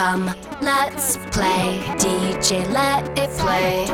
Come, let's play. DJ, let it play.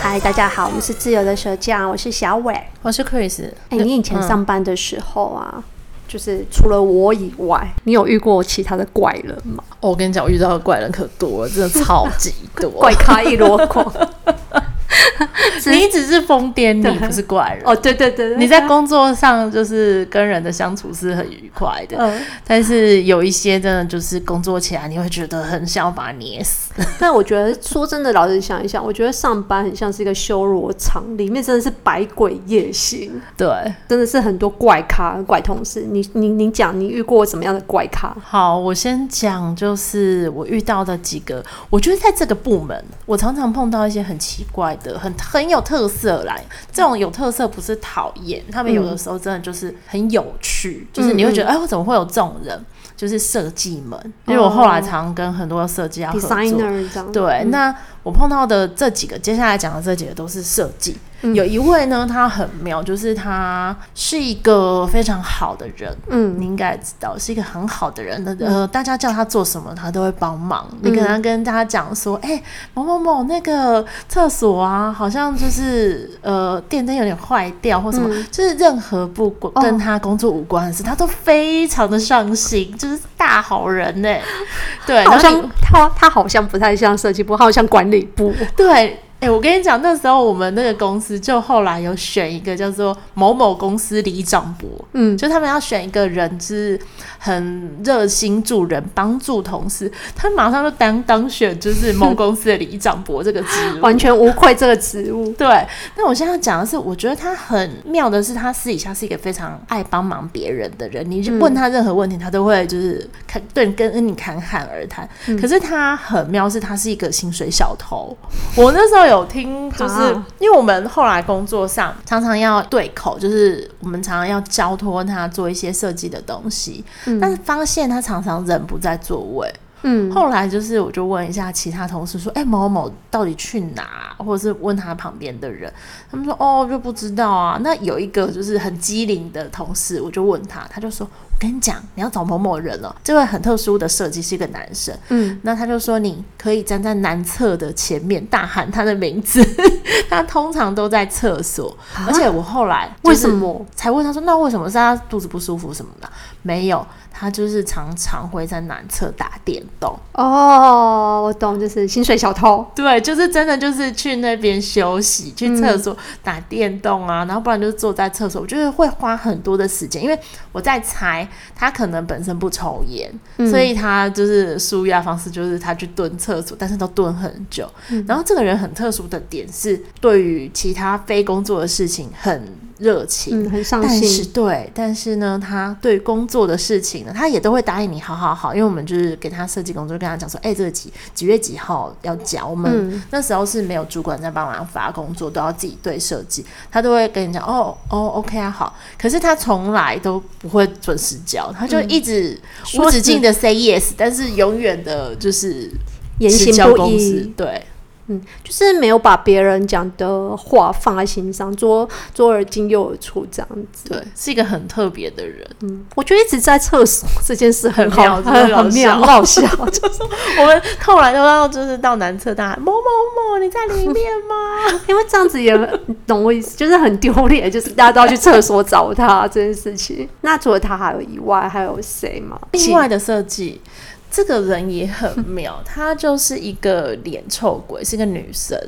嗨，大家好，我们是自由的舌匠，我是小伟，我是 Chris。哎、欸，你以前上班的时候啊，嗯、就是除了我以外，你有遇过其他的怪人吗？哦、我跟你讲，我遇到的怪人可多了，真的超级多，怪咖一箩筐。你只是疯癫，你不是怪人哦。对对对对，你在工作上就是跟人的相处是很愉快的，嗯、但是有一些真的就是工作起来你会觉得很想要把它捏死。但我觉得说真的，老实想一想，我觉得上班很像是一个修罗场，里面真的是百鬼夜行。对，真的是很多怪咖、怪同事。你你你讲，你遇过什么样的怪咖？好，我先讲，就是我遇到的几个。我觉得在这个部门，我常常碰到一些很奇怪的、很很有特色来。这种有特色不是讨厌，他们有的时候真的就是很有趣，嗯、就是你会觉得，哎，我怎么会有这种人？就是设计们，因为我后来常跟很多设计要合作。对，嗯、那我碰到的这几个，接下来讲的这几个都是设计。嗯、有一位呢，他很妙，就是他是一个非常好的人，嗯，你应该知道是一个很好的人的，呃，大家叫他做什么，他都会帮忙。嗯、你可能跟大家讲说，哎、欸，某某某那个厕所啊，好像就是呃电灯有点坏掉或什么，嗯、就是任何不跟他工作无关的事，哦、他都非常的上心，就是大好人呢。对，好像他他好像不太像设计部，好像管理对。哎、欸，我跟你讲，那时候我们那个公司就后来有选一个叫做某某公司李长博，嗯，就他们要选一个人，是很热心助人、帮助同事，他马上就当当选，就是某公司的李长博这个职务，完全无愧这个职务。对，那我现在讲的是，我觉得他很妙的是，他私底下是一个非常爱帮忙别人的人，你就问他任何问题，他都会就是看对跟跟你侃侃而谈。嗯、可是他很妙，是他是一个薪水小偷。我那时候。有听，就是因为我们后来工作上常常要对口，就是我们常常要交托他做一些设计的东西，嗯、但是发现他常常人不在座位。嗯，后来就是我就问一下其他同事说，哎、欸，某某到底去哪？或者是问他旁边的人，他们说哦，就不知道啊。那有一个就是很机灵的同事，我就问他，他就说。跟你讲，你要找某某人了。这位很特殊的设计是一个男生，嗯，那他就说你可以站在男厕的前面大喊他的名字，他通常都在厕所。啊、而且我后来为什么才问他说，那为什么是他肚子不舒服什么的？没有，他就是常常会在男厕打电动。哦，我懂，就是薪水小偷。对，就是真的就是去那边休息，去厕所打电动啊，嗯、然后不然就是坐在厕所，我觉得会花很多的时间，因为我在猜。他可能本身不抽烟，嗯、所以他就是舒压方式就是他去蹲厕所，但是都蹲很久。嗯、然后这个人很特殊的点是，对于其他非工作的事情很热情，嗯、很上心。但是对，但是呢，他对工作的事情呢，他也都会答应你，好好好。因为我们就是给他设计工作，跟他讲说，哎、欸，这个几几月几号要交。我们那时候是没有主管在帮忙发工作，都要自己对设计。他都会跟你讲，哦哦，OK 啊，好。可是他从来都不会准时交，他就一直无止境的 say yes，、嗯、但是永远的就是言行不一，对。嗯，就是没有把别人讲的话放在心上，左左耳进右耳出这样子。对，是一个很特别的人。嗯，我觉得一直在厕所这件事很好，很妙很妙，很好笑。就是我们后来都要就是到男厕大喊某某某，你在里面吗？因为这样子也懂我意思，就是很丢脸，就是大家都要去厕所找他这件事情。那除了他还有以外，还有谁吗？另外的设计。这个人也很妙，她就是一个脸臭鬼，是个女生，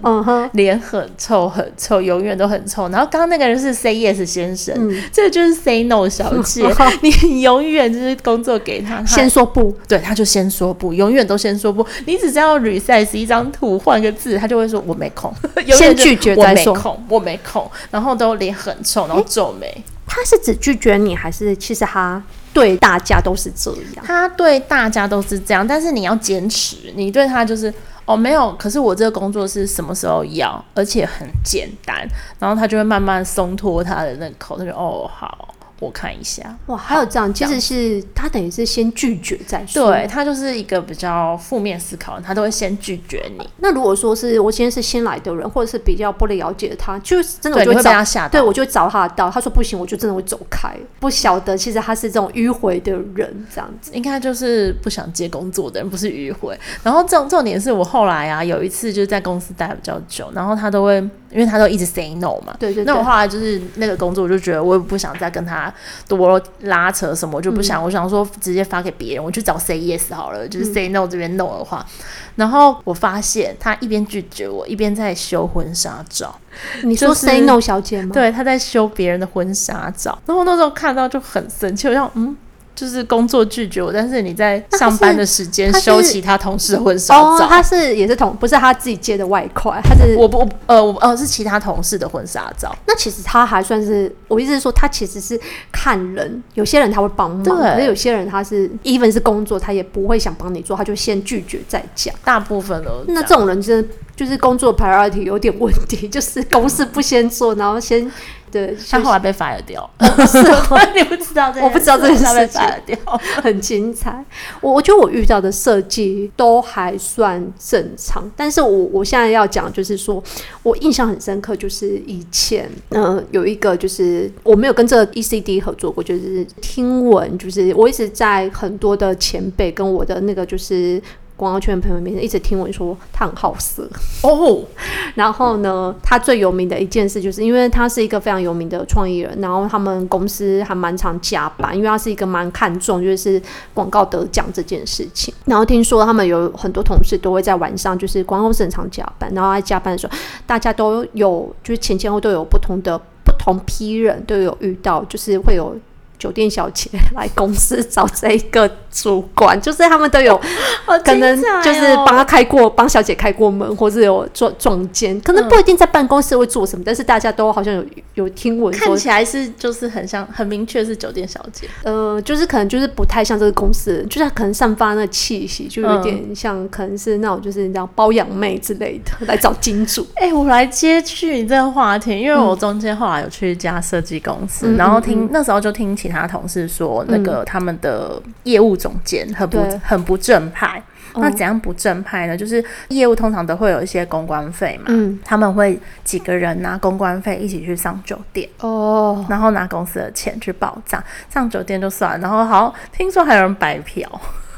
脸、uh huh. 很臭很臭，永远都很臭。然后刚刚那个人是 Say Yes 先生，嗯、这个就是 Say No 小姐。Uh. 你永远就是工作给他，他先说不，对，他就先说不，永远都先说不。你只要 resize 一张图，换个字，他就会说我没空，先拒绝再说，我没空，我没空，然后都脸很臭，然后皱眉。欸他是只拒绝你，还是其实他对大家都是这样？他对大家都是这样，但是你要坚持，你对他就是哦没有。可是我这个工作是什么时候要，而且很简单，然后他就会慢慢松脱他的那个口，他就哦好，我看一下。哇，还有这样，其实是他等于是先拒绝再说。对，他就是一个比较负面思考，他都会先拒绝你。那如果说是我今天是新来的人，或者是比较不了解他，就是真的我就会会被他吓到。对，我就会找他的道。他说不行，我就真的会走开。不晓得其实他是这种迂回的人，这样子应该就是不想接工作的人，不是迂回。然后重重点是我后来啊，有一次就是在公司待比较久，然后他都会，因为他都一直 say no 嘛。对对对。那我后来就是那个工作，我就觉得我也不想再跟他多拉扯什么，我就不想，嗯、我想说直接发给别人，我去找 say yes 好了，就是 say no 这边 no 的话。嗯、然后我发现他一边拒绝我，一边在修婚纱照。你说 say no 小姐吗？对，他在修别人的婚纱照。然后那时候看到就很生气，我想嗯。就是工作拒绝我，但是你在上班的时间收其他同事的婚纱照。哦，他是也是同，不是他自己接的外快，他是我不呃我呃是其他同事的婚纱照。那其实他还算是，我意思是说，他其实是看人，有些人他会帮忙，可是有些人他是 even 是工作，他也不会想帮你做，他就先拒绝再讲。大部分都那这种人真的就是工作 priority 有点问题，就是公事不先做，然后先。对，他后来被 fire 掉，是 你不知道这，我不知道这件事情，掉很精彩。我我觉得我遇到的设计都还算正常，但是我我现在要讲就是说，我印象很深刻，就是以前嗯、呃、有一个就是我没有跟这个 ECD 合作过，就是听闻就是我一直在很多的前辈跟我的那个就是。广告圈的朋友面前一直听闻说他很好色哦，然后呢，他最有名的一件事就是因为他是一个非常有名的创意人，然后他们公司还蛮常加班，因为他是一个蛮看重就是广告得奖这件事情。然后听说他们有很多同事都会在晚上就是广告公司很常加班，然后在加班的时候，大家都有就是前前后都有不同的不同批人都有遇到，就是会有。酒店小姐来公司找这一个主管，就是他们都有 可能就是帮他开过，帮小姐开过门，或者有撞撞见，可能不一定在办公室会做什么，但是大家都好像有有听闻，看起来是就是很像很明确是酒店小姐，呃，就是可能就是不太像这个公司，就是可能散发那气息，就有点像可能是那种就是你知道包养妹之类的来找金主。哎、欸，我来接续你这个话题，因为我中间后来有去一家设计公司，嗯、然后听、那时候就听起。其他同事说，那个他们的业务总监很不很不正派。那怎样不正派呢？就是业务通常都会有一些公关费嘛，嗯，他们会几个人拿公关费一起去上酒店哦，然后拿公司的钱去报账，上酒店就算了，然后好听说还有人白嫖。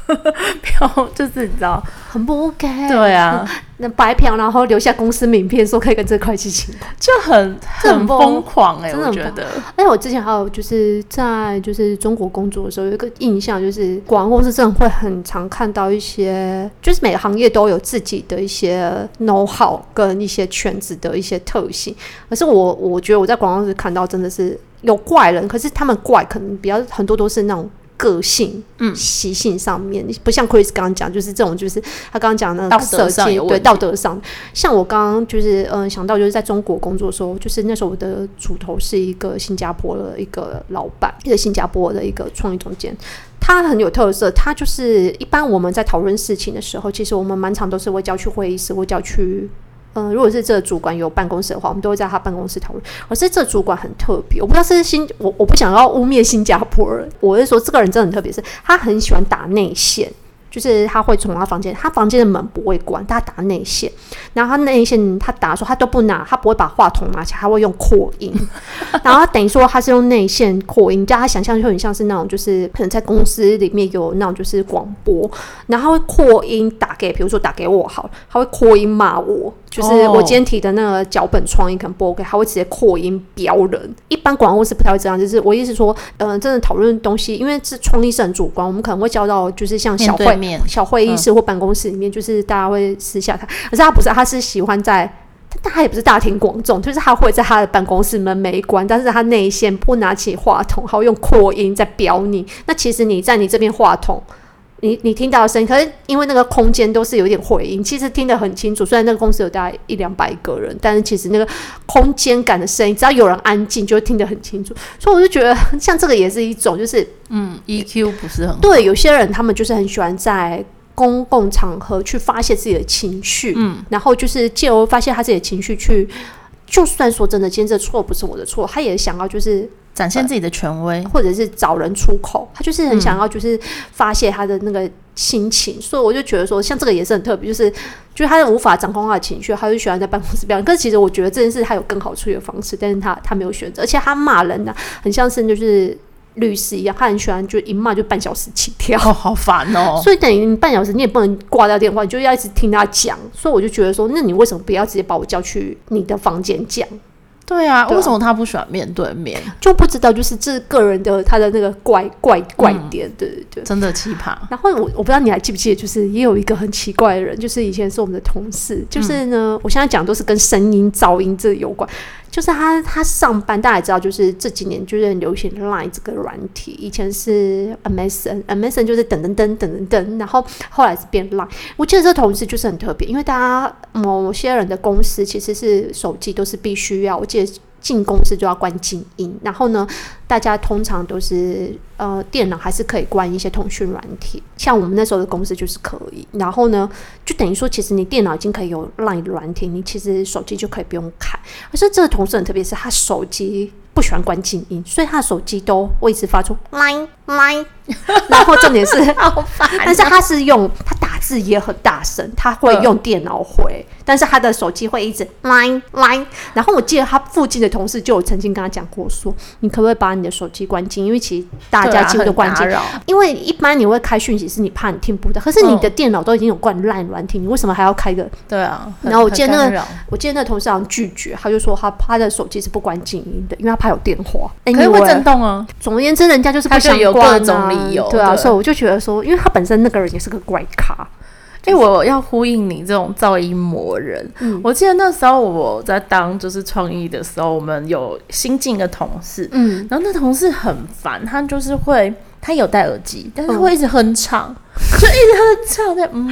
票就是你知道很不 OK，对啊，那白嫖然后留下公司名片说可以跟这会计请，就很很疯狂哎、欸，我觉得。哎，我之前还有就是在就是中国工作的时候有一个印象，就是广告公司真的会很常看到一些，就是每个行业都有自己的一些 know how 跟一些圈子的一些特性。可是我我觉得我在广告公司看到真的是有怪人，可是他们怪可能比较很多都是那种。个性、嗯，习性上面不像 Chris 刚刚讲，就是这种，就是他刚刚讲的那个设计，对道德上。像我刚刚就是嗯想到，就是在中国工作的时候，就是那时候我的主头是一个新加坡的一个老板，一个新加坡的一个创意总监，他很有特色。他就是一般我们在讨论事情的时候，其实我们满场都是会叫去会议室，会叫去。嗯、如果是这个主管有办公室的话，我们都会在他办公室讨论。可是这主管很特别，我不知道是新，我我不想要污蔑新加坡人，我是说这个人真的很特别，是他很喜欢打内线。就是他会从他房间，他房间的门不会关，他打内线，然后他内线他打的时候他都不拿，他不会把话筒拿起来，他会用扩音，然后他等于说他是用内线扩音，叫他想象就很像是那种就是可能在公司里面有那种就是广播，然后他会扩音打给，比如说打给我好，他会扩音骂我，就是我今天提的那个脚本创意可能不 OK，他会直接扩音飙人。一般广告公司不太会这样，就是我意思说，嗯、呃，真的讨论东西，因为是创意是很主观，我们可能会交到就是像小会。小会议室或办公室里面，嗯、就是大家会私下谈。可是他不是，他他是喜欢在，但他也不是大庭广众，就是他会在他的办公室门没关，但是他内线不拿起话筒，好用扩音在飙你。那其实你在你这边话筒，你你听到的声音，可是因为那个空间都是有点回音，其实听得很清楚。虽然那个公司有大概一两百个人，但是其实那个空间感的声音，只要有人安静，就会听得很清楚。所以我就觉得，像这个也是一种，就是嗯，EQ 不是很。对，有些人他们就是很喜欢在公共场合去发泄自己的情绪，嗯，然后就是借由发泄他自己的情绪去，就算说真的，今天这错不是我的错，他也想要就是展现自己的权威，或者是找人出口，他就是很想要就是发泄他的那个心情，嗯、所以我就觉得说，像这个也是很特别，就是就是他无法掌控他的情绪，他就喜欢在办公室表演。可是其实我觉得这件事他有更好处理的方式，但是他他没有选择，而且他骂人呢、啊，很像是就是。律师一样，他很喜欢，就一骂就半小时起跳，哦、好烦哦。所以等于你半小时，你也不能挂掉电话，你就要一直听他讲。所以我就觉得说，那你为什么不要直接把我叫去你的房间讲？对啊，对啊，为什么他不喜欢面对面？就不知道，就是这个人的他的那个怪怪怪点，嗯、对对对，真的奇葩。然后我我不知道你还记不记得，就是也有一个很奇怪的人，就是以前是我们的同事，就是呢，嗯、我现在讲都是跟声音噪音这有关。就是他，他上班大家知道，就是这几年就是很流行 Line 这个软体，以前是 MSN，MSN 就是噔噔噔噔噔噔，然后后来是变 Line。我记得这同事就是很特别，因为大家某些人的公司其实是手机都是必须要，我记得。进公司就要关静音，然后呢，大家通常都是呃电脑还是可以关一些通讯软体，像我们那时候的公司就是可以。然后呢，就等于说，其实你电脑已经可以有 Line 软体，你其实手机就可以不用开。可是这个同事很特别，是他手机不喜欢关静音，所以他手机都会一直发出 Line Line。然后重点是，好烦，但是他是用他打字也很大声，他会用电脑回。嗯但是他的手机会一直 line line，然后我记得他附近的同事就有曾经跟他讲过说，你可不可以把你的手机关静？因为其实大家几乎都关静，因为一般你会开讯息是你怕你听不到，可是你的电脑都已经有关 line 软体，你为什么还要开个？对啊。然后我记得那个，我记得那个同事好像拒绝，他就说他他的手机是不关静音的，因为他怕有电话，可能会震动啊。总而言之，人家就是不想关啊，理由，对啊，所以我就觉得说，因为他本身那个人也是个怪咖。哎，我要呼应你这种噪音魔人。嗯，我记得那时候我在当就是创意的时候，我们有新进的同事，嗯，然后那同事很烦，他就是会，他有戴耳机，但是他会一直哼唱，嗯、就一直哼唱在嗯，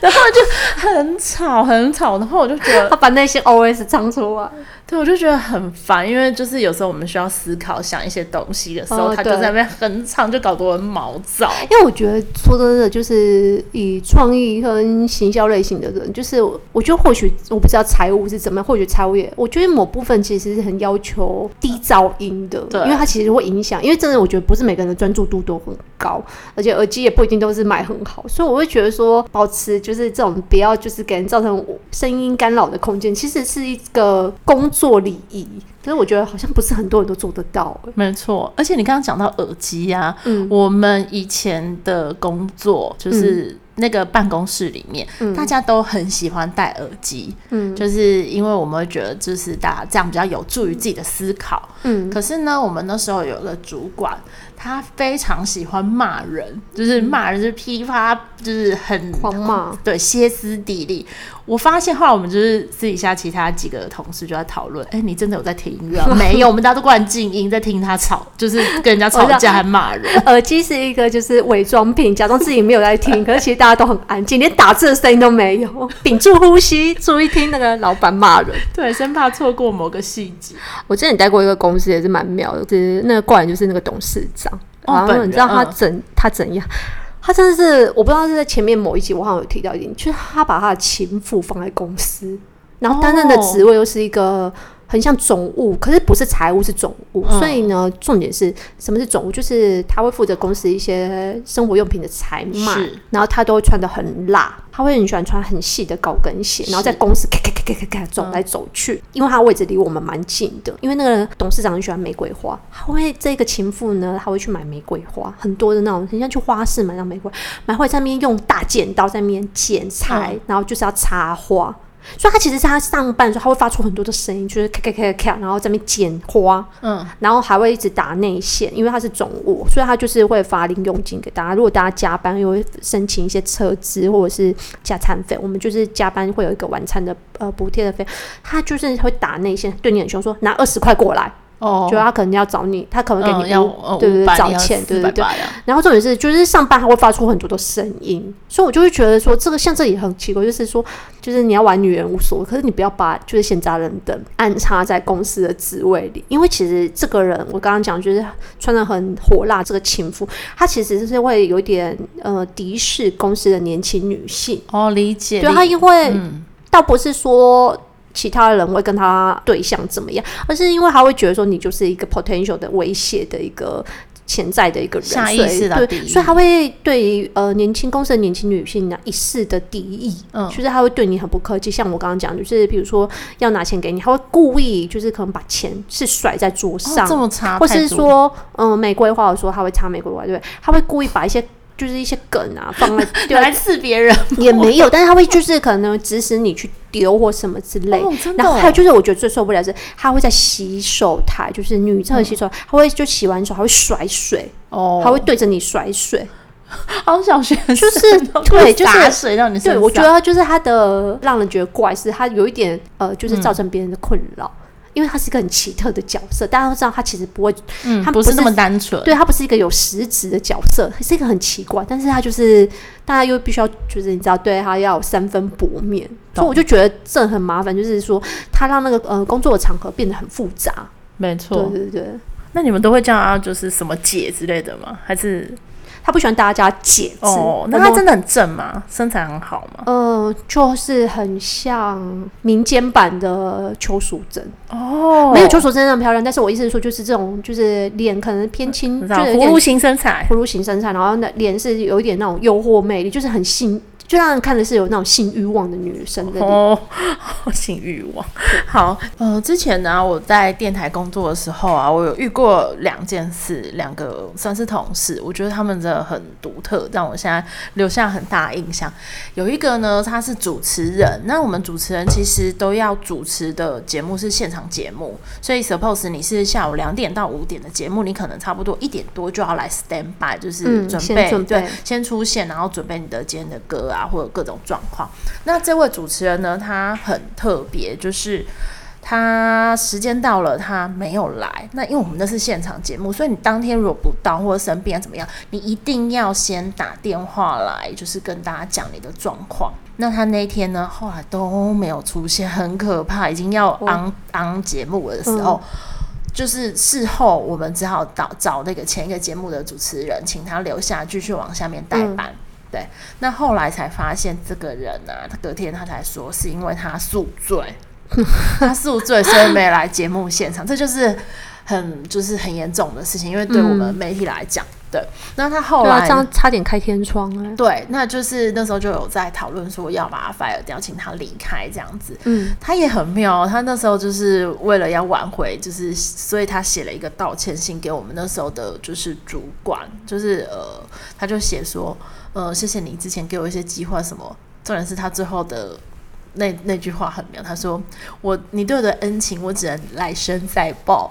然后就很吵很吵，然后我就觉得他把那些 OS 唱出来。对，我就觉得很烦，因为就是有时候我们需要思考、想一些东西的时候，哦、他就在那边哼唱，就搞得我很毛躁。因为我觉得说真的，就是以创意跟行销类型的人，就是我觉得或许我不知道财务是怎么样，或许财务也，我觉得某部分其实是很要求低噪音的，对，因为它其实会影响。因为真的，我觉得不是每个人的专注度都很高，而且耳机也不一定都是买很好，所以我会觉得说，保持就是这种不要就是给人造成声音干扰的空间，其实是一个工作。礼仪，可是我觉得好像不是很多人都做得到。没错，而且你刚刚讲到耳机呀，嗯，我们以前的工作就是那个办公室里面，嗯，大家都很喜欢戴耳机，嗯，就是因为我们会觉得就是大家这样比较有助于自己的思考，嗯，可是呢，我们那时候有个主管。他非常喜欢骂人，就是骂人，就是噼啪，就是很狂骂，对，歇斯底里。我发现后来我们就是私底下其他几个同事就在讨论，哎、欸，你真的有在听音乐？没有，我们大家都关静音，在听他吵，就是跟人家吵架还骂人。耳机是一个就是伪装品，假装自己没有在听，可是其实大家都很安静，连打字的声音都没有，屏住呼吸，注意听那个老板骂人，对，生怕错过某个细节。我之前待过一个公司也是蛮妙的，就是那个惯就是那个董事长。然后你知道他怎、嗯、他怎样？他真的是我不知道是在前面某一集我好像有提到一点，就是他把他的情妇放在公司，然后担任的职位又是一个很像总务，可是不是财务是总务，嗯、所以呢，重点是什么是总务？就是他会负责公司一些生活用品的采买，然后他都会穿的很辣。他会很喜欢穿很细的高跟鞋，然后在公司咔咔咔咔咔走来走去，嗯、因为他位置离我们蛮近的。因为那个董事长很喜欢玫瑰花，他会这个情妇呢，他会去买玫瑰花，很多的那种，很像去花市买那玫瑰，买回在那边用大剪刀在那边剪裁，嗯、然后就是要插花。所以他其实是他上班的时候，他会发出很多的声音，就是咔咔咔咔，然后在那边剪花，嗯，然后还会一直打内线，因为他是总务，所以他就是会发零佣金给大家。如果大家加班，又会申请一些车资或者是加餐费，我们就是加班会有一个晚餐的呃补贴的费，他就是会打内线，对你很凶，说拿二十块过来。哦，觉得他可能要找你，他可能给你五，对对对，找钱，对对对。然后重点是，就是上班他会发出很多的声音，所以我就会觉得说，这个像这也很奇怪，就是说，就是你要玩女人无所谓，可是你不要把就是闲杂人等安插在公司的职位里，因为其实这个人，我刚刚讲就是穿得很火辣，这个情妇，她其实是会有一点呃敌视公司的年轻女性。哦，理解。对，她因为倒不是说。其他人会跟他对象怎么样，而是因为他会觉得说你就是一个 potential 的威胁的一个潜在的一个人，下意识的对，所以他会对呃年轻公司的年轻女性呢一世的敌意，嗯，就是他会对你很不客气。像我刚刚讲，就是比如说要拿钱给你，他会故意就是可能把钱是甩在桌上，哦、这么差，或是说嗯玫瑰花，我说他会插玫瑰花，对，他会故意把一些。就是一些梗啊，放在 丢来刺别人。也没有，但是他会就是可能指使你去丢或什么之类。哦、然后还有就是，我觉得最受不了是，他会在洗手台，就是女厕洗手台，他、嗯、会就洗完手，他会甩水哦，他会对着你甩水。好小学就是对，就是洒水让你对，我觉得就是他的让人觉得怪，是他有一点呃，就是造成别人的困扰。嗯因为他是一个很奇特的角色，大家都知道他其实不会，嗯，他不是那么单纯，对他不是一个有实质的角色，是一个很奇怪，但是他就是大家又必须要，就是你知道，对他要三分薄面，所以我就觉得这很麻烦，就是说他让那个呃工作的场合变得很复杂，没错，对对对。那你们都会叫他就是什么姐之类的吗？还是？他不喜欢大家叫他姐字哦，那他真的很正吗？身材很好吗？呃，就是很像民间版的邱淑贞哦，没有邱淑贞那么漂亮，但是我意思是说，就是这种就是脸可能偏轻，就是葫芦型身材，葫芦型身材，然后那脸是有一点那种诱惑魅力，就是很性。就让人看的是有那种性欲望的女生的哦，性欲望。好，呃，之前呢，我在电台工作的时候啊，我有遇过两件事，两个算是同事，我觉得他们真的很独特，让我现在留下很大的印象。有一个呢，他是主持人，那我们主持人其实都要主持的节目是现场节目，所以 suppose 你是下午两点到五点的节目，你可能差不多一点多就要来 stand by，就是准备，嗯、对，先出现，然后准备你的今天的歌啊。或者各种状况，那这位主持人呢，他很特别，就是他时间到了，他没有来。那因为我们那是现场节目，所以你当天如果不到或者生病啊怎么样，你一定要先打电话来，就是跟大家讲你的状况。那他那天呢，后来都没有出现，很可怕。已经要 on on 节目的时候，嗯、就是事后我们只好找找那个前一个节目的主持人，请他留下继续往下面代班。嗯对，那后来才发现这个人啊，他隔天他才说是因为他宿醉，他宿醉所以没来节目现场，这就是很就是很严重的事情，因为对我们媒体来讲，嗯、对，那他后来、啊、这样差点开天窗啊，对，那就是那时候就有在讨论说要把他 fire 掉，请他离开这样子，嗯，他也很妙，他那时候就是为了要挽回，就是所以他写了一个道歉信给我们那时候的就是主管，就是呃，他就写说。呃，谢谢你之前给我一些计划，什么？重点是他最后的那那句话很妙，他说：“我你对我的恩情，我只能来生再报，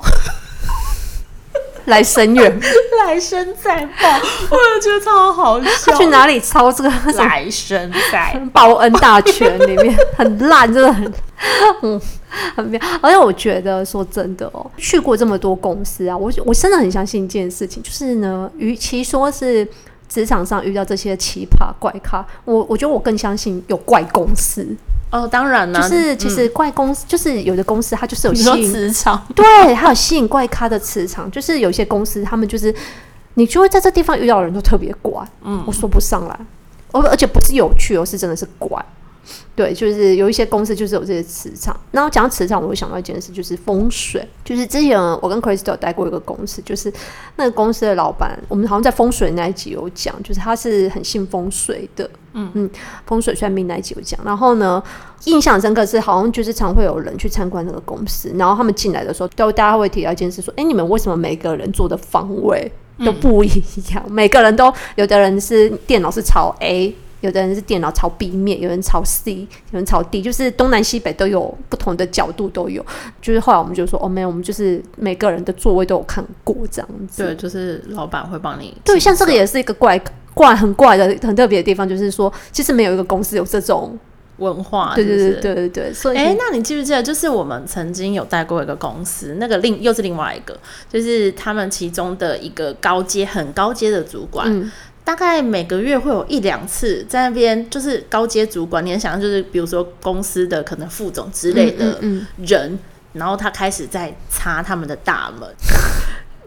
来生缘，来生再报。”我也觉得超好笑。他去哪里抄这个？来生再报 恩大全里面很烂，真的很嗯 很妙。而且我觉得说真的哦，去过这么多公司啊，我我真的很相信一件事情，就是呢，与其说是。职场上遇到这些奇葩怪咖，我我觉得我更相信有怪公司。哦，当然了，就是其实怪公司、嗯、就是有的公司它就是有吸引磁场，对，它有吸引怪咖的磁场，就是有些公司他们就是你就会在这地方遇到的人都特别怪，嗯，我说不上来，而而且不是有趣而，是真的是怪。对，就是有一些公司就是有这些磁场。那我讲到磁场，我会想到一件事，就是风水。就是之前我跟 Crystal 待过一个公司，就是那个公司的老板，我们好像在风水那一集有讲，就是他是很信风水的。嗯嗯，风水算命那一集有讲。然后呢，印象深刻是好像就是常会有人去参观那个公司，然后他们进来的时候，都大家会提到一件事，说：哎，你们为什么每个人坐的方位都不一样？嗯、每个人都有的人是电脑是朝 A。有的人是电脑朝 B 面，有人朝 C，有人朝 D，就是东南西北都有不同的角度都有。就是后来我们就说，哦，没有，我们就是每个人的座位都有看过这样子。对，就是老板会帮你。对，像这个也是一个怪怪很怪的很特别的地方，就是说其实没有一个公司有这种文化。对对对对对对。所以，哎，那你记不记得，就是我们曾经有带过一个公司，那个另又是另外一个，就是他们其中的一个高阶很高阶的主管。嗯大概每个月会有一两次在那边，就是高阶主管，你能想象，就是比如说公司的可能副总之类的人，嗯嗯嗯，然后他开始在擦他们的大门。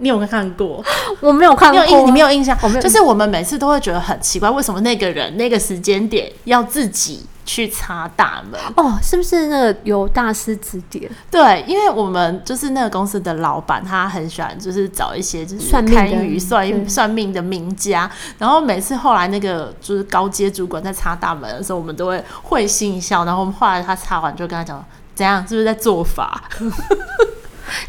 你有没有看过？我没有看过，你没有印象？就是我们每次都会觉得很奇怪，为什么那个人那个时间点要自己去擦大门。哦，是不是那个有大师指点？对，因为我们就是那个公司的老板，他很喜欢就是找一些就是算命的算算命的名家，然后每次后来那个就是高阶主管在擦大门的时候，我们都会会心一笑，然后我们后来他擦完就跟他讲，怎样，是不是在做法？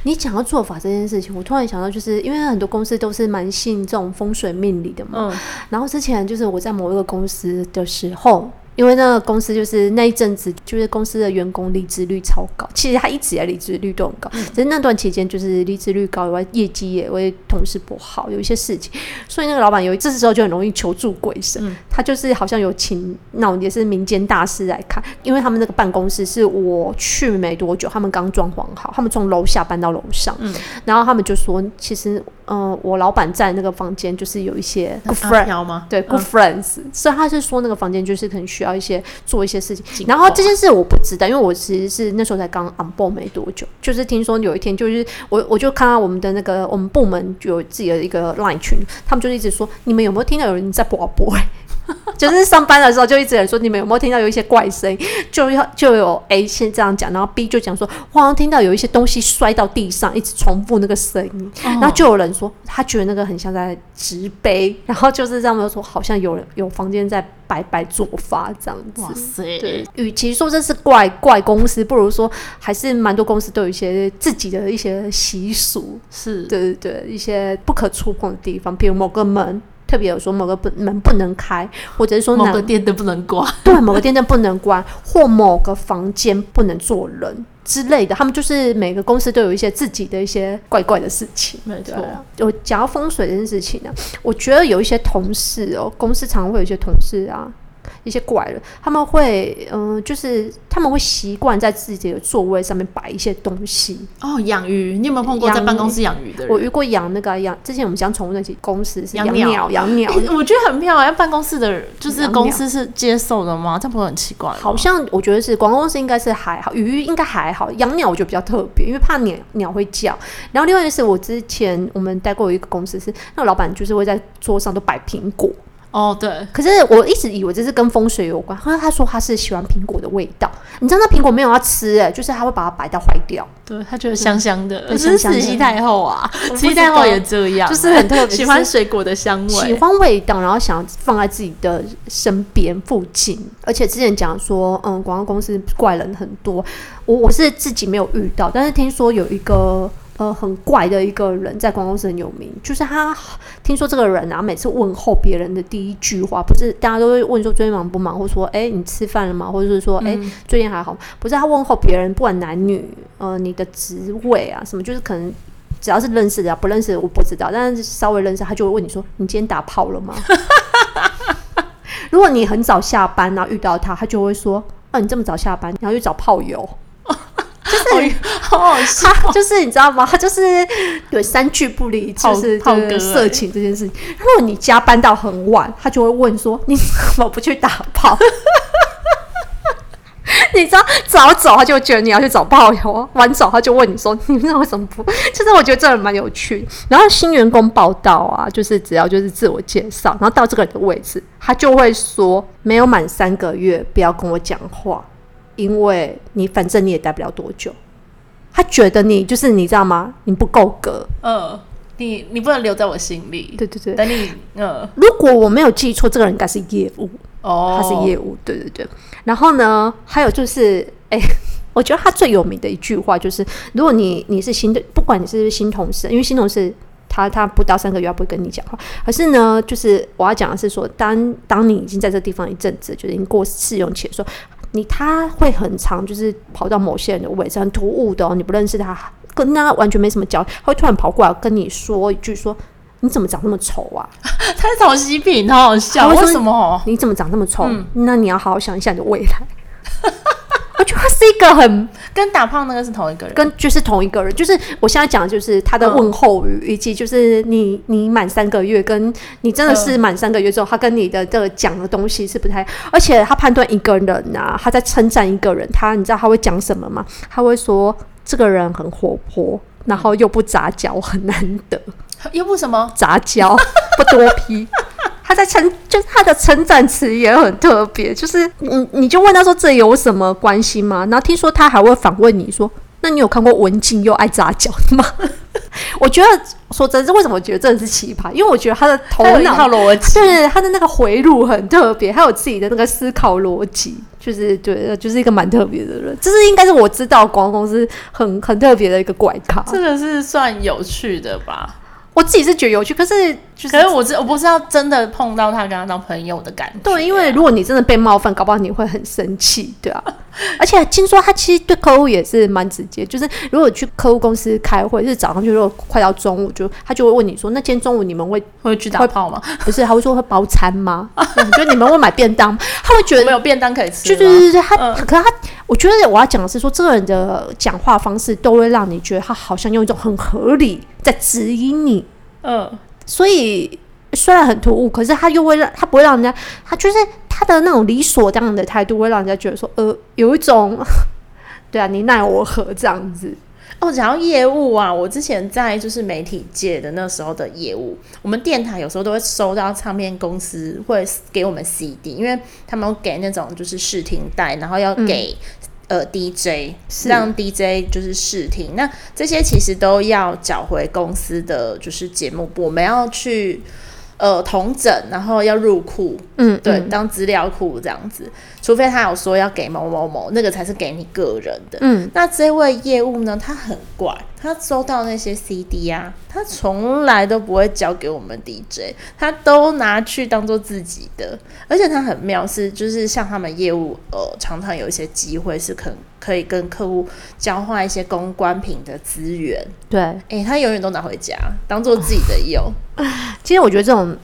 你讲到做法这件事情，我突然想到，就是因为很多公司都是蛮信这种风水命理的嘛。嗯。然后之前就是我在某一个公司的时候。因为那个公司就是那一阵子，就是公司的员工离职率超高。其实他一直以来离职率都很高，只是那段期间就是离职率高以外，业绩也为同事不好，有一些事情，所以那个老板有这时候就很容易求助鬼神。他就是好像有请那种也是民间大师来看，因为他们那个办公室是我去没多久，他们刚装潢好，他们从楼下搬到楼上，然后他们就说，其实。嗯、呃，我老板在那个房间就是有一些 good friend 吗？对、嗯、，good friends，所以他是说那个房间就是可能需要一些做一些事情。然后这件事我不知道，因为我其实是那时候才刚 on board 没多久，就是听说有一天就是我我就看到我们的那个我们部门就有自己的一个 line 群，他们就一直说，你们有没有听到有人在播播？就是上班的时候就一直在说，你们有没有听到有一些怪声音？就要就有 A 先这样讲，然后 B 就讲说，我好像听到有一些东西摔到地上，一直重复那个声音。哦、然后就有人说，他觉得那个很像在直杯，然后就是这样说，好像有人有房间在白白做法这样子。哇塞！对，与其说这是怪怪公司，不如说还是蛮多公司都有一些自己的一些习俗，是对对对，一些不可触碰的地方，比如某个门。特别有说某个不门不能开，或者是说某个电灯不能关，对，某个电灯不能关，或某个房间不能坐人之类的。他们就是每个公司都有一些自己的一些怪怪的事情。没错，我讲到风水这件事情呢，我觉得有一些同事哦，公司常会有一些同事啊。一些怪人，他们会，嗯、呃，就是他们会习惯在自己的座位上面摆一些东西。哦，养鱼，你有没有碰过在办公室养鱼的人？我遇过养那个养，之前我们讲宠物那些公司是养鸟，养鸟、欸。我觉得很漂亮，办公室的人就是公司是接受的吗？这不会很奇怪？好像我觉得是广告公司应该是还好，鱼应该还好，养鸟我觉得比较特别，因为怕鸟鸟会叫。然后另外一个是我之前我们待过一个公司是，那个老板就是会在桌上都摆苹果。哦，对，可是我一直以为这是跟风水有关。后来他说他是喜欢苹果的味道，你知道那苹果没有要吃，哎，就是他会把它摆到坏掉。对，他觉得香香的。可是慈禧太后啊，慈禧太后也这样，就是很特别，喜欢水果的香味，喜欢味道，然后想要放在自己的身边附近。而且之前讲说，嗯，广告公司怪人很多，我我是自己没有遇到，但是听说有一个。呃，很怪的一个人，在广告公司很有名。就是他听说这个人啊，每次问候别人的第一句话，不是大家都会问说最近忙不忙，或者说哎、欸、你吃饭了吗，或者是说哎、欸、最近还好。不是他问候别人，不管男女，呃，你的职位啊什么，就是可能只要是认识的，不认识的我不知道，但是稍微认识，他就会问你说你今天打炮了吗？如果你很早下班然后遇到他，他就会说，哦，你这么早下班，然后去找炮友。就是好好笑，就是你知道吗？他就是有三句不离，就是这个色情这件事情。如果你加班到很晚，他就会问说：“你怎么不去打炮？” 你知道早走，他就觉得你要去找炮友；晚走，他就问你说：“你为什么不？”其实我觉得这人蛮有趣。然后新员工报道啊，就是只要就是自我介绍，然后到这个人的位置，他就会说：“没有满三个月，不要跟我讲话。”因为你反正你也待不了多久，他觉得你就是你知道吗？你不够格，嗯，你你不能留在我心里。对对对，等你，嗯，如果我没有记错，这个人应该是业务哦，他是业务，对对对。然后呢，还有就是，哎，我觉得他最有名的一句话就是，如果你你是新的，不管你是新同事，因为新同事他他不到三个月他不会跟你讲话，可是呢，就是我要讲的是说，当当你已经在这地方一阵子，就是已经过试用期的时候。你他会很长，就是跑到某些人的位置，很突兀的哦，你不认识他，跟他完全没什么交，他会突然跑过来跟你说一句说：“你怎么长那么丑啊？” 他是讨喜饼，好好笑。为什么？你怎么长那么丑？嗯、那你要好好想一下你的未来。我觉得他是一个很跟打炮那个是同一个人，跟就是同一个人，就是我现在讲的就是他的问候语，以及就是你你满三个月，跟你真的是满三个月之后，他跟你的这个讲的东西是不太，而且他判断一个人啊，他在称赞一个人，他你知道他会讲什么吗？他会说这个人很活泼，然后又不杂交，很难得，又不什么杂交，不多批。他在成，就是他的成长词也很特别，就是你你就问他说这有什么关系吗？然后听说他还会反问你说，那你有看过文静又爱扎脚吗？我觉得说真是，为什么我觉得真的是奇葩？因为我觉得他的头脑逻辑，对他的那个回路很特别，还有自己的那个思考逻辑，就是对，就是一个蛮特别的人。这是应该是我知道广告公司很很特别的一个怪咖，这个是算有趣的吧？我自己是觉得有趣，可是、就是，可是我知我不是要真的碰到他，跟他当朋友的感觉、啊。对，因为如果你真的被冒犯，搞不好你会很生气，对啊。而且听说他其实对客户也是蛮直接，就是如果去客户公司开会，就是早上就如果快到中午，就他就会问你说：“那今天中午你们会会去打炮吗？”不是，他会说会包餐吗？就你们会买便当？他会觉得 没有便当可以吃。对对对对，他、嗯、可是他，我觉得我要讲的是说，这个人的讲话方式都会让你觉得他好像用一种很合理在指引你。嗯，所以虽然很突兀，可是他又会让他不会让人家，他就是他的那种理所当然的态度，会让人家觉得说，呃，有一种，对啊，你奈我何这样子。哦，讲到业务啊，我之前在就是媒体界的那时候的业务，我们电台有时候都会收到唱片公司会给我们 CD，因为他们给那种就是试听带，然后要给。嗯呃，DJ 让 DJ 就是试听，那这些其实都要缴回公司的就是节目部，我们要去呃同整，然后要入库，嗯，对，嗯、当资料库这样子。除非他有说要给某某某，那个才是给你个人的。嗯，那这位业务呢，他很怪，他收到那些 CD 啊，他从来都不会交给我们 DJ，他都拿去当做自己的。而且他很妙，是就是像他们业务，呃，常常有一些机会是可可以跟客户交换一些公关品的资源。对，哎、欸，他永远都拿回家当做自己的用。其实我觉得这种。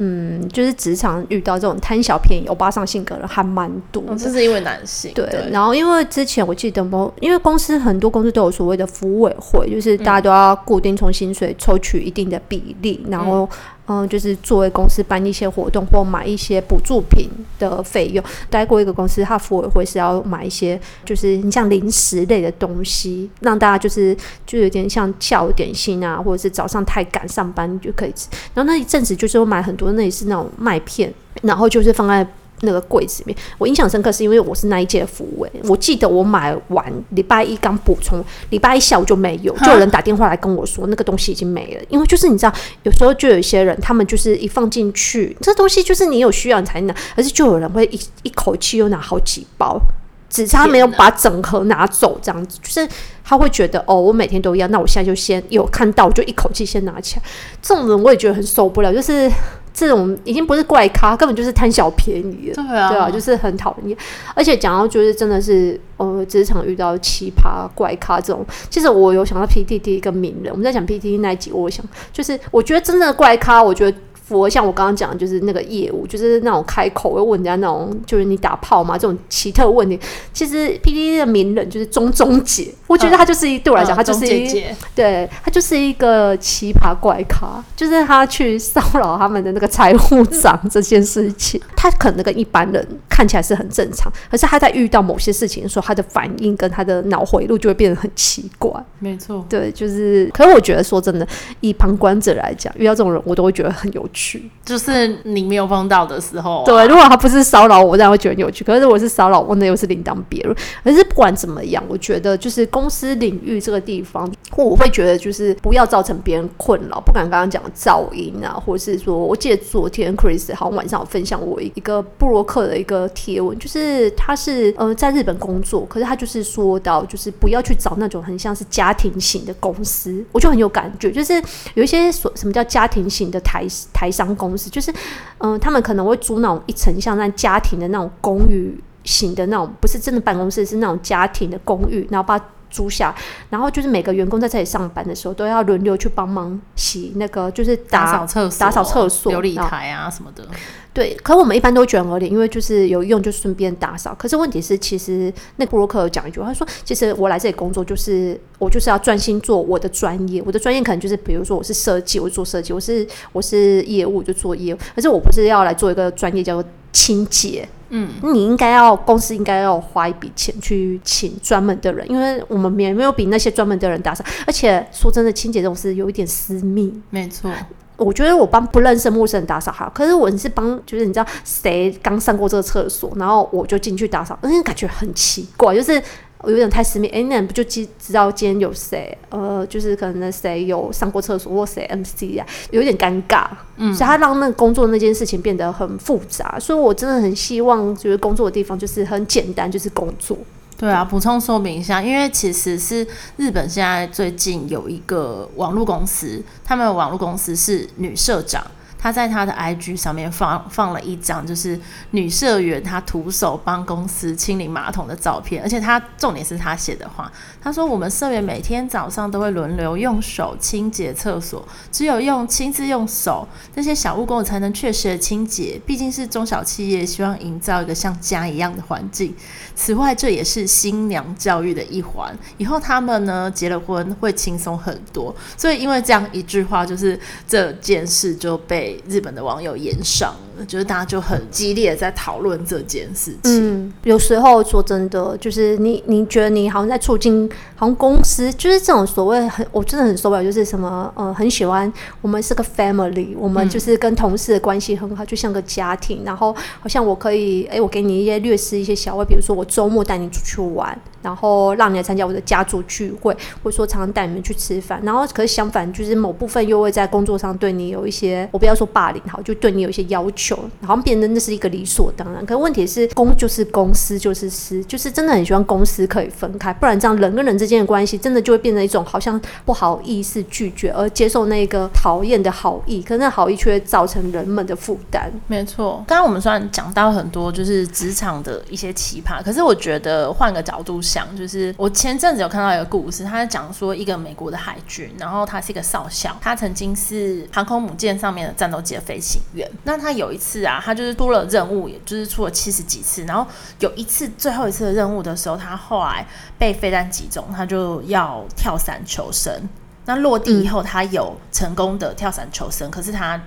嗯，就是职场遇到这种贪小便宜、欧巴桑性格的还蛮多。这、哦、是因为男性。对，对，然后因为之前我记得某，因为公司很多公司都有所谓的福委会，就是大家都要固定从薪水抽取一定的比例，嗯、然后。嗯，就是作为公司办一些活动或买一些补助品的费用。待过一个公司，他服委会是要买一些，就是你像零食类的东西，让大家就是就有点像叫点心啊，或者是早上太赶上班就可以吃。然后那一阵子就是我买很多，那也是那种麦片，然后就是放在。那个柜子里面，我印象深刻是因为我是那一届的服务员，我记得我买完礼拜一刚补充，礼拜一下午就没有，就有人打电话来跟我说那个东西已经没了。因为就是你知道，有时候就有一些人，他们就是一放进去，这东西就是你有需要你才拿，而是就有人会一一口气又拿好几包，只差没有把整盒拿走这样子，就是他会觉得哦，我每天都要，那我现在就先有看到我就一口气先拿起来。这种人我也觉得很受不了，就是。这种已经不是怪咖，根本就是贪小便宜了。对啊，对啊，就是很讨厌。而且讲到就是真的是，呃，职场遇到奇葩怪咖这种，其实我有想到 PDD 一个名人。我们在讲 PDD 那一集，我想就是我觉得真正的怪咖，我觉得。符合像我刚刚讲的，就是那个业务，就是那种开口会问人家那种，就是你打炮吗？这种奇特问题。其实 P D D 的名人就是钟中姐，我觉得她就是一对我来讲，他就是一个对她就是一个奇葩怪咖，就是她去骚扰他们的那个财务长这件事情，她可能跟一般人看起来是很正常，可是她在遇到某些事情的时候，她的反应跟她的脑回路就会变得很奇怪。没错，对，就是。可是我觉得说真的，以旁观者来讲，遇到这种人，我都会觉得很有趣。就是你没有碰到的时候、啊，对。如果他不是骚扰我，当然会觉得很有趣。可是我是骚扰我，那又是另当别论。可是不管怎么样，我觉得就是公司领域这个地方，我会觉得就是不要造成别人困扰。不管刚刚讲的噪音啊，或者是说，我记得昨天 Chris 好像晚上有分享我一个布洛克的一个贴文，就是他是呃在日本工作，可是他就是说到就是不要去找那种很像是家庭型的公司，我就很有感觉。就是有一些所什么叫家庭型的台台。商公司就是，嗯、他们可能会租那种一层像那家庭的那种公寓型的那种，不是真的办公室，是那种家庭的公寓，然后把租下，然后就是每个员工在这里上班的时候，都要轮流去帮忙洗那个，就是打扫厕所、打扫厕所、流理台啊什么的。对，可我们一般都卷而脸，因为就是有用就顺便打扫。可是问题是，其实那个布洛克有讲一句话，他说：“其实我来这里工作，就是我就是要专心做我的专业。我的专业可能就是，比如说我是设计，我就做设计；我是我是业务，我就做业务。可是我不是要来做一个专业叫做清洁。嗯，你应该要公司应该要花一笔钱去请专门的人，因为我们也没有比那些专门的人打扫。而且说真的，清洁这种事有一点私密，没错。”我觉得我帮不认识陌生人打扫好，可是我是帮，就是你知道谁刚上过这个厕所，然后我就进去打扫，而且感觉很奇怪，就是。我有点太私密，哎，那不就知知道今天有谁？呃，就是可能谁有上过厕所或谁 MC 啊，有点尴尬。嗯，所以他让那个工作那件事情变得很复杂。所以我真的很希望，就是工作的地方就是很简单，就是工作。对啊，补充说明一下，因为其实是日本现在最近有一个网络公司，他们的网络公司是女社长。他在他的 IG 上面放放了一张，就是女社员她徒手帮公司清理马桶的照片，而且他重点是他写的话，他说我们社员每天早上都会轮流用手清洁厕所，只有用亲自用手这些小物工才能确实的清洁，毕竟是中小企业，希望营造一个像家一样的环境。此外，这也是新娘教育的一环，以后他们呢结了婚会轻松很多。所以因为这样一句话，就是这件事就被。日本的网友炎上了，就是大家就很激烈的在讨论这件事情。有时候说真的，就是你你觉得你好像在促进，好像公司就是这种所谓很，我真的很受不了，就是什么呃，很喜欢我们是个 family，我们就是跟同事的关系很好，就像个家庭。然后好像我可以，哎、我给你一些略施一些小惠，比如说我周末带你出去玩。然后让你来参加我的家族聚会，或者说常常带你们去吃饭。然后可是相反，就是某部分又会在工作上对你有一些，我不要说霸凌好，就对你有一些要求，好像变得那是一个理所当然。可问题是，公就是公，私就是私，就是真的很希望公私可以分开，不然这样人跟人之间的关系真的就会变成一种好像不好意思拒绝而接受那个讨厌的好意，可是那好意却会造成人们的负担。没错，刚刚我们虽然讲到很多就是职场的一些奇葩，可是我觉得换个角度想。讲就是我前阵子有看到一个故事，他在讲说一个美国的海军，然后他是一个少校，他曾经是航空母舰上面的战斗机的飞行员。那他有一次啊，他就是出了任务，也就是出了七十几次，然后有一次最后一次的任务的时候，他后来被飞弹击中，他就要跳伞求生。那落地以后，他有成功的跳伞求生，可是他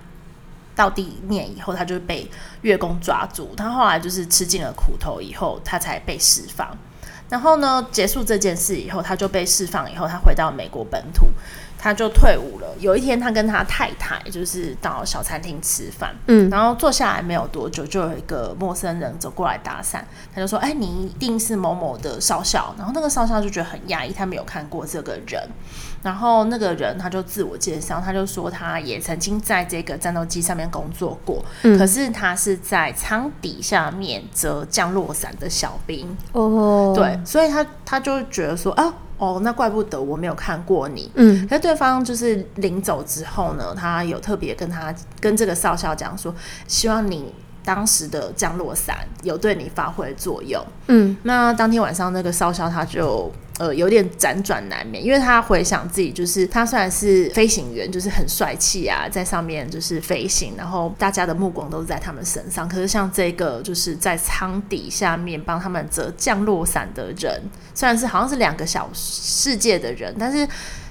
到地面以后，他就被越共抓住。他后来就是吃尽了苦头以后，他才被释放。然后呢，结束这件事以后，他就被释放以后，他回到美国本土，他就退伍了。有一天，他跟他太太就是到小餐厅吃饭，嗯，然后坐下来没有多久，就有一个陌生人走过来搭讪，他就说：“哎，你一定是某某的少校。”然后那个少校就觉得很压抑，他没有看过这个人。然后那个人他就自我介绍，他就说他也曾经在这个战斗机上面工作过，嗯、可是他是在舱底下面折降落伞的小兵。哦，对，所以他他就觉得说啊，哦，那怪不得我没有看过你。嗯，可是对方就是临走之后呢，他有特别跟他跟这个少校讲说，希望你当时的降落伞有对你发挥作用。嗯，那当天晚上那个少校他就。呃，有点辗转难眠，因为他回想自己，就是他虽然是飞行员，就是很帅气啊，在上面就是飞行，然后大家的目光都是在他们身上。可是像这个就是在舱底下面帮他们折降落伞的人，虽然是好像是两个小世界的人，但是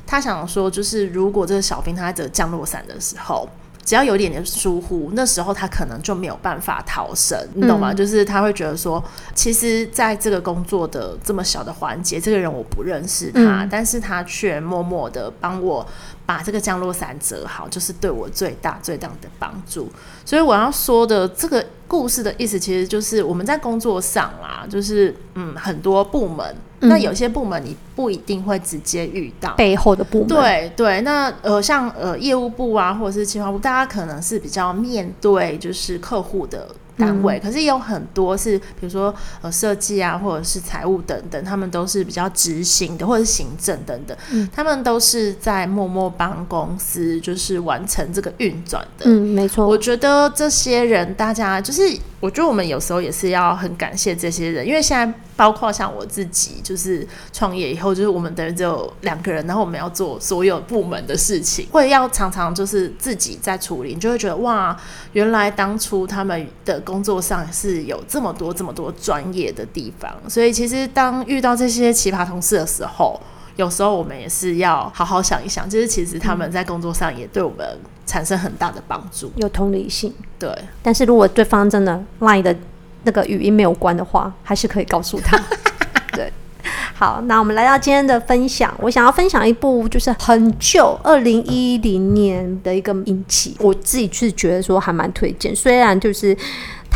他想说，就是如果这个小兵他在折降落伞的时候。只要有一点点疏忽，那时候他可能就没有办法逃生，你懂吗？嗯、就是他会觉得说，其实在这个工作的这么小的环节，这个人我不认识他，嗯、但是他却默默的帮我把这个降落伞折好，就是对我最大最大的帮助。所以我要说的这个故事的意思，其实就是我们在工作上啦，就是嗯，很多部门。那有些部门你不一定会直接遇到背后的部门，对对。那呃，像呃业务部啊，或者是企划部，大家可能是比较面对就是客户的单位，嗯、可是也有很多是比如说呃设计啊，或者是财务等等，他们都是比较执行的，或者是行政等等，嗯、他们都是在默默帮公司就是完成这个运转的。嗯，没错。我觉得这些人，大家就是。我觉得我们有时候也是要很感谢这些人，因为现在包括像我自己，就是创业以后，就是我们等于只有两个人，然后我们要做所有部门的事情，会要常常就是自己在处理，你就会觉得哇，原来当初他们的工作上是有这么多这么多专业的地方，所以其实当遇到这些奇葩同事的时候，有时候我们也是要好好想一想，就是其实他们在工作上也对我们产生很大的帮助，有同理心。对，但是如果对方真的 LINE 的那个语音没有关的话，还是可以告诉他。对。好，那我们来到今天的分享，我想要分享一部就是很旧，二零一零年的一个影集，我自己是觉得说还蛮推荐，虽然就是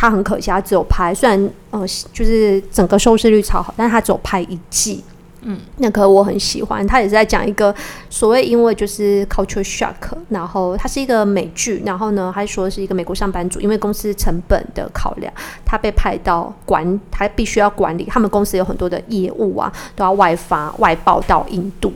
它很可惜，他只有拍，虽然呃就是整个收视率超好，但是它只有拍一季。嗯，那可我很喜欢，他也是在讲一个所谓因为就是 culture shock，然后它是一个美剧，然后呢，他说是一个美国上班族，因为公司成本的考量，他被派到管，他必须要管理他们公司有很多的业务啊，都要外发外报到印度。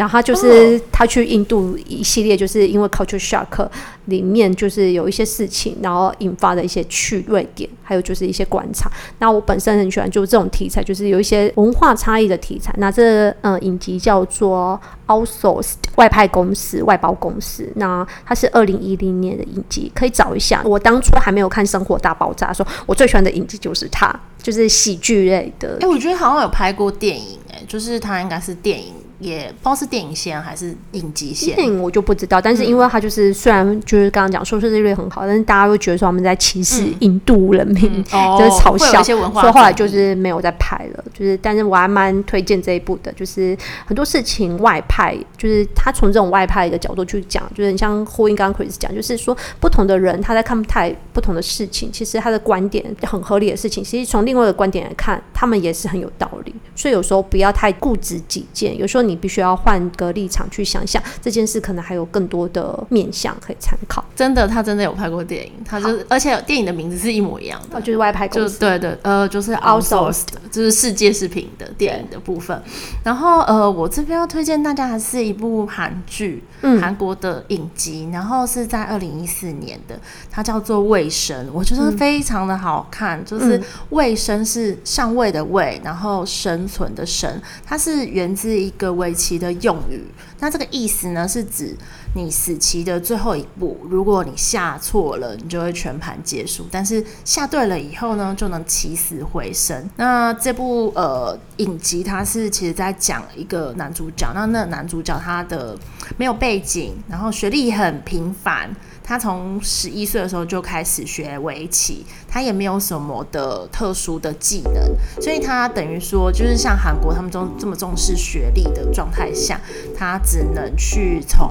然后他就是他去印度一系列，就是因为 culture shock 里面就是有一些事情，然后引发的一些趣味点，还有就是一些观察。那我本身很喜欢就是这种题材，就是有一些文化差异的题材。那这嗯、呃、影集叫做 Outsourced 外派公司、外包公司。那它是二零一零年的影集，可以找一下。我当初还没有看《生活大爆炸》的时候，我最喜欢的影集就是它，就是喜剧类的。哎、欸，我觉得好像有拍过电影、欸，哎，就是它应该是电影。也不知道是电影线还是影集线，电影我就不知道。但是因为他就是虽然就是刚刚讲收视率很好，但是大家会觉得说他们在歧视印度人民，嗯嗯、就是嘲笑，所以后来就是没有再拍了。就是，但是我还蛮推荐这一部的，就是很多事情外派，就是他从这种外派的角度去讲，就是你像呼应刚刚 Chris 讲，就是说不同的人他在看太不同的事情，其实他的观点很合理的事情，其实从另外一个观点来看，他们也是很有道理。所以有时候不要太固执己见，有时候你。你必须要换个立场去想想这件事，可能还有更多的面向可以参考。真的，他真的有拍过电影，他就是，而且电影的名字是一模一样的，就是外拍公司。对对，呃，就是 outsourced，就是世界视频的电影的部分。然后，呃，我这边要推荐大家的是一部韩剧，韩国的影集，然后是在二零一四年的，它叫做《卫生》，我觉得非常的好看。就是“卫生”是上位的“位”，然后生存的“生”，它是源自一个。尾期的用语，那这个意思呢，是指你死期的最后一步，如果你下错了，你就会全盘结束；但是下对了以后呢，就能起死回生。那这部呃影集，它是其实在讲一个男主角，那那男主角他的没有背景，然后学历很平凡。他从十一岁的时候就开始学围棋，他也没有什么的特殊的技能，所以他等于说，就是像韩国他们重这么重视学历的状态下，他只能去从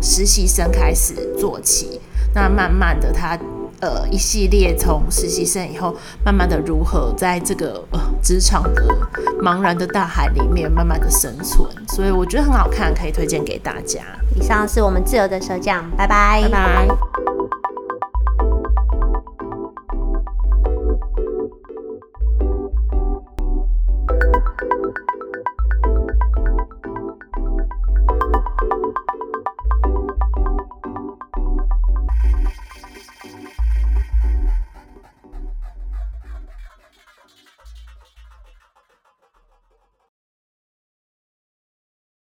实习生开始做起。那慢慢的，他呃一系列从实习生以后，慢慢的如何在这个呃职场的茫然的大海里面慢慢的生存，所以我觉得很好看，可以推荐给大家。以上是我们自由的手讲，拜拜，拜拜。